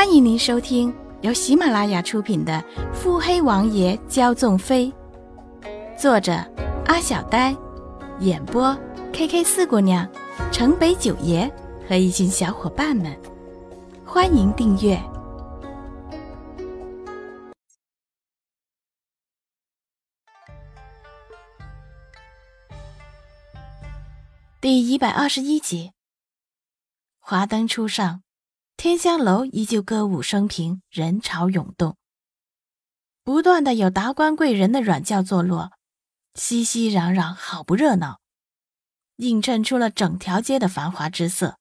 欢迎您收听由喜马拉雅出品的《腹黑王爷骄纵妃》，作者阿小呆，演播 K K 四姑娘、城北九爷和一群小伙伴们。欢迎订阅第一百二十一集。华灯初上。天香楼依旧歌舞升平，人潮涌动。不断的有达官贵人的软轿坐落，熙熙攘攘，好不热闹，映衬出了整条街的繁华之色。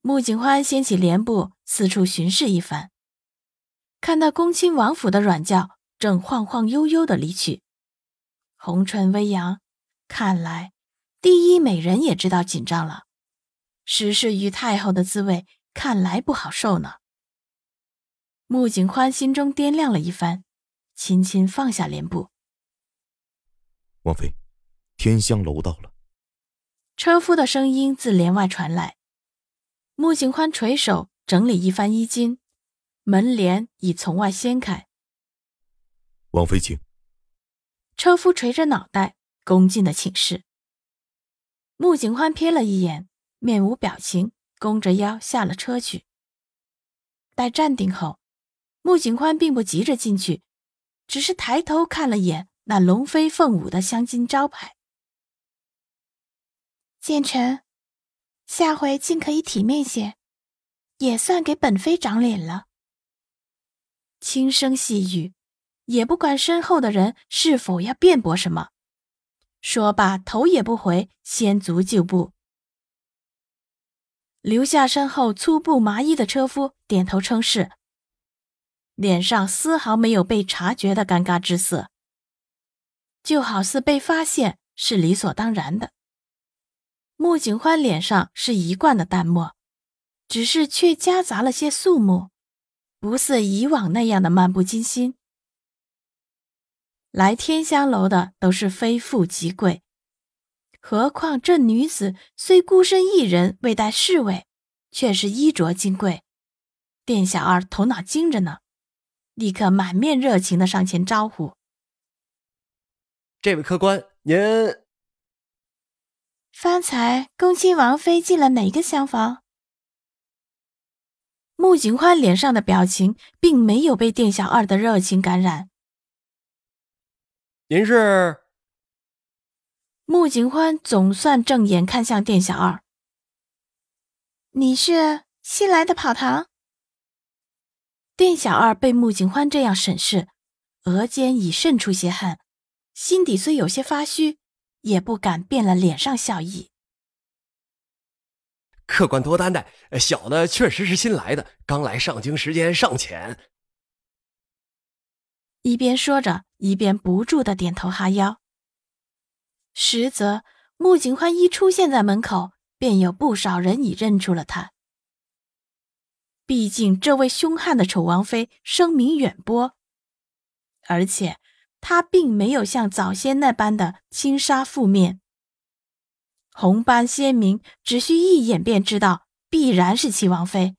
穆景欢掀起帘布，四处巡视一番，看到恭亲王府的软轿正晃晃悠悠的离去，红唇微扬，看来第一美人也知道紧张了。时事与太后的滋味，看来不好受呢。穆景欢心中掂量了一番，轻轻放下帘布。王妃，天香楼到了。车夫的声音自帘外传来。穆景欢垂手整理一番衣襟，门帘已从外掀开。王妃，请。车夫垂着脑袋，恭敬的请示。穆景欢瞥了一眼。面无表情，弓着腰下了车去。待站定后，穆景宽并不急着进去，只是抬头看了眼那龙飞凤舞的镶金招牌。建成，下回尽可以体面些，也算给本妃长脸了。轻声细语，也不管身后的人是否要辩驳什么。说罢，头也不回，先足就步。留下身后粗布麻衣的车夫点头称是，脸上丝毫没有被察觉的尴尬之色，就好似被发现是理所当然的。穆景欢脸上是一贯的淡漠，只是却夹杂了些肃穆，不似以往那样的漫不经心。来天香楼的都是非富即贵。何况这女子虽孤身一人，未带侍卫，却是衣着金贵。店小二头脑精着呢，立刻满面热情的上前招呼：“这位客官，您……方才恭亲王妃进了哪个厢房？”穆景欢脸上的表情并没有被店小二的热情感染。您是？穆景欢总算正眼看向店小二。你是新来的跑堂？店小二被穆景欢这样审视，额间已渗出些汗，心底虽有些发虚，也不敢变了脸上笑意。客官多担待，小的确实是新来的，刚来上京时间尚浅。一边说着，一边不住的点头哈腰。实则穆景欢一出现在门口，便有不少人已认出了他。毕竟这位凶悍的丑王妃声名远播，而且她并没有像早先那般的轻纱覆面，红斑鲜明，只需一眼便知道必然是齐王妃。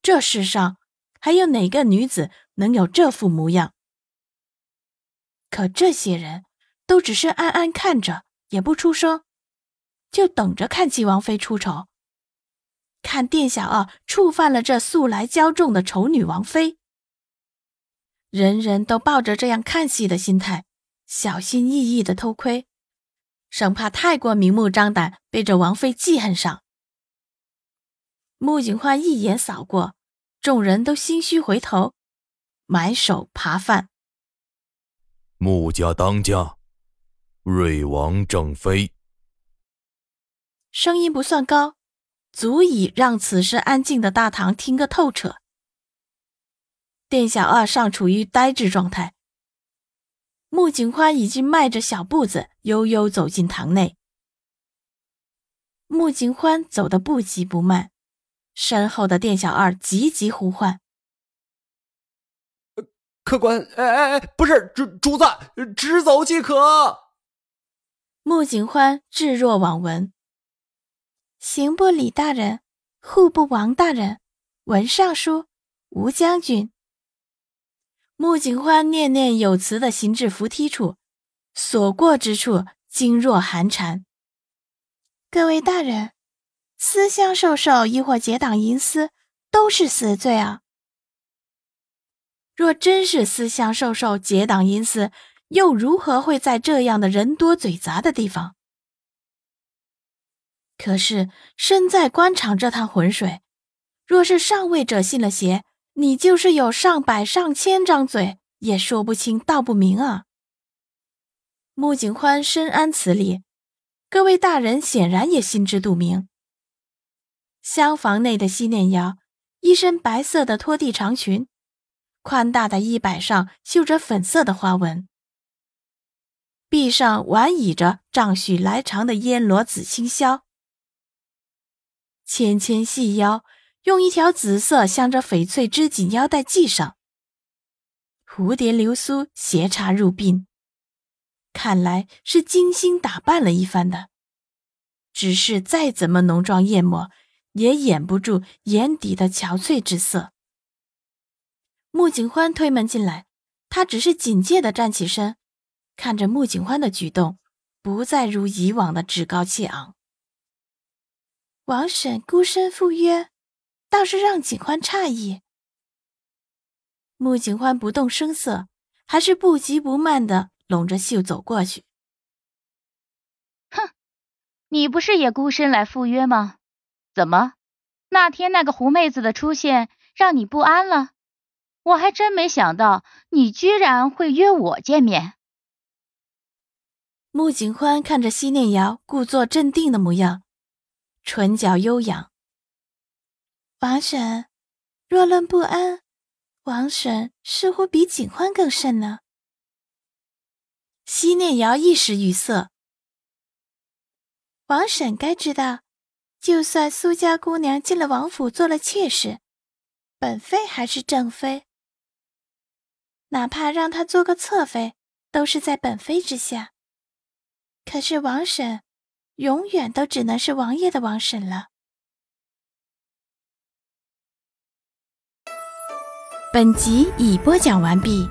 这世上还有哪个女子能有这副模样？可这些人。都只是暗暗看着，也不出声，就等着看齐王妃出丑，看店小二触犯了这素来骄纵的丑女王妃。人人都抱着这样看戏的心态，小心翼翼的偷窥，生怕太过明目张胆被这王妃记恨上。穆景欢一眼扫过，众人都心虚回头，埋首扒饭。穆家当家。瑞王正妃，声音不算高，足以让此时安静的大堂听个透彻。店小二尚处于呆滞状态，穆景欢已经迈着小步子悠悠走进堂内。穆景欢走得不急不慢，身后的店小二急急呼唤：“客官，哎哎哎，不是主主子，直走即可。”穆景欢置若罔闻。刑部李大人，户部王大人，文尚书、吴将军。穆景欢念念有词的行至扶梯处，所过之处惊若寒蝉。各位大人，私相授受亦或结党营私，都是死罪啊！若真是私相授受、结党营私，又如何会在这样的人多嘴杂的地方？可是身在官场这趟浑水，若是上位者信了邪，你就是有上百上千张嘴，也说不清道不明啊！穆景欢深谙此理，各位大人显然也心知肚明。厢房内的西念瑶，一身白色的拖地长裙，宽大的衣摆上绣着粉色的花纹，臂上挽倚着丈许来长的烟罗紫青绡，纤纤细腰。用一条紫色镶着翡翠织锦腰带系上，蝴蝶流苏斜插入鬓，看来是精心打扮了一番的。只是再怎么浓妆艳抹，也掩不住眼底的憔悴之色。穆景欢推门进来，他只是警戒的站起身，看着穆景欢的举动，不再如以往的趾高气昂。王婶孤身赴约。倒是让景欢诧异。穆景欢不动声色，还是不急不慢的拢着袖走过去。哼，你不是也孤身来赴约吗？怎么，那天那个狐妹子的出现让你不安了？我还真没想到你居然会约我见面。穆景欢看着西念瑶故作镇定的模样，唇角悠扬。王婶，若论不安，王婶似乎比景欢更甚呢。西念瑶一时语塞。王婶该知道，就算苏家姑娘进了王府做了妾室，本妃还是正妃。哪怕让她做个侧妃，都是在本妃之下。可是王婶，永远都只能是王爷的王婶了。本集已播讲完毕。